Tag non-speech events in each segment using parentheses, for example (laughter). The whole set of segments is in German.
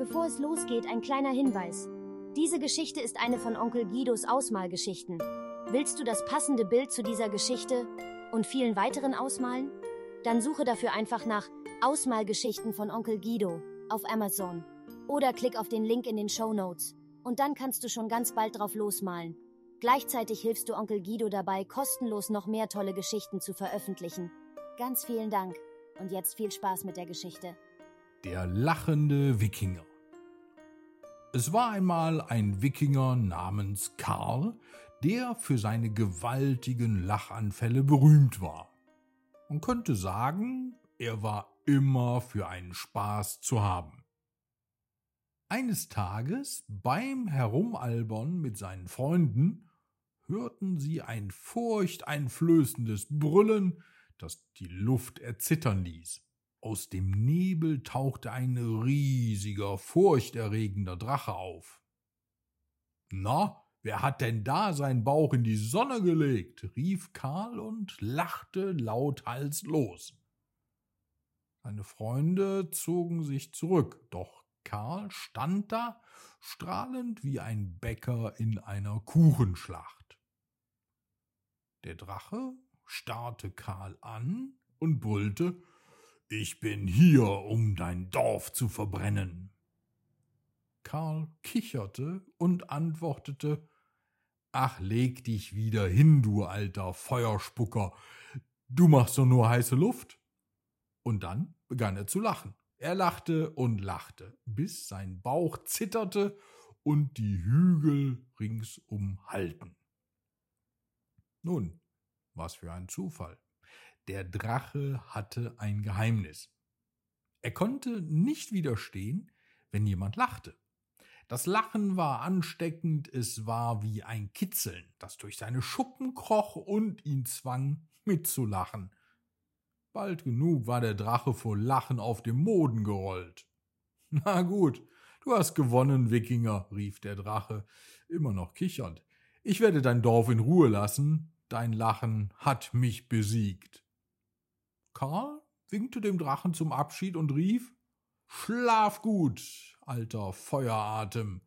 Bevor es losgeht, ein kleiner Hinweis. Diese Geschichte ist eine von Onkel Guidos Ausmalgeschichten. Willst du das passende Bild zu dieser Geschichte und vielen weiteren ausmalen? Dann suche dafür einfach nach Ausmalgeschichten von Onkel Guido auf Amazon oder klick auf den Link in den Show Notes und dann kannst du schon ganz bald drauf losmalen. Gleichzeitig hilfst du Onkel Guido dabei, kostenlos noch mehr tolle Geschichten zu veröffentlichen. Ganz vielen Dank und jetzt viel Spaß mit der Geschichte. Der lachende Wikinger. Es war einmal ein Wikinger namens Karl, der für seine gewaltigen Lachanfälle berühmt war. Man könnte sagen, er war immer für einen Spaß zu haben. Eines Tages beim Herumalbern mit seinen Freunden hörten sie ein furchteinflößendes Brüllen, das die Luft erzittern ließ. Aus dem Nebel tauchte ein riesiger, furchterregender Drache auf. Na, wer hat denn da seinen Bauch in die Sonne gelegt? rief Karl und lachte lauthals los. Seine Freunde zogen sich zurück, doch Karl stand da, strahlend wie ein Bäcker in einer Kuchenschlacht. Der Drache starrte Karl an und brüllte Ich bin hier, um dein Dorf zu verbrennen. Karl kicherte und antwortete Ach, leg dich wieder hin, du alter Feuerspucker. Du machst doch nur heiße Luft. Und dann begann er zu lachen. Er lachte und lachte, bis sein Bauch zitterte und die Hügel ringsum hallten. Nun, was für ein Zufall. Der Drache hatte ein Geheimnis. Er konnte nicht widerstehen, wenn jemand lachte. Das Lachen war ansteckend, es war wie ein Kitzeln, das durch seine Schuppen kroch und ihn zwang, mitzulachen. Bald genug war der Drache vor Lachen auf dem Moden gerollt. (laughs) Na gut, du hast gewonnen, Wikinger, rief der Drache, immer noch kichernd. Ich werde dein Dorf in Ruhe lassen, dein Lachen hat mich besiegt. Karl winkte dem Drachen zum Abschied und rief Schlaf gut, alter Feueratem.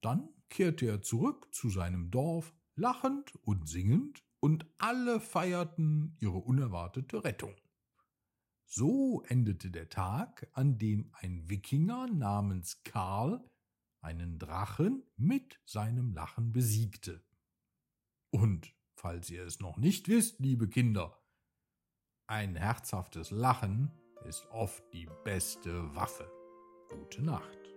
Dann kehrte er zurück zu seinem Dorf, lachend und singend, und alle feierten ihre unerwartete Rettung. So endete der Tag, an dem ein Wikinger namens Karl einen Drachen mit seinem Lachen besiegte. Und, falls ihr es noch nicht wisst, liebe Kinder, ein herzhaftes Lachen ist oft die beste Waffe. Gute Nacht.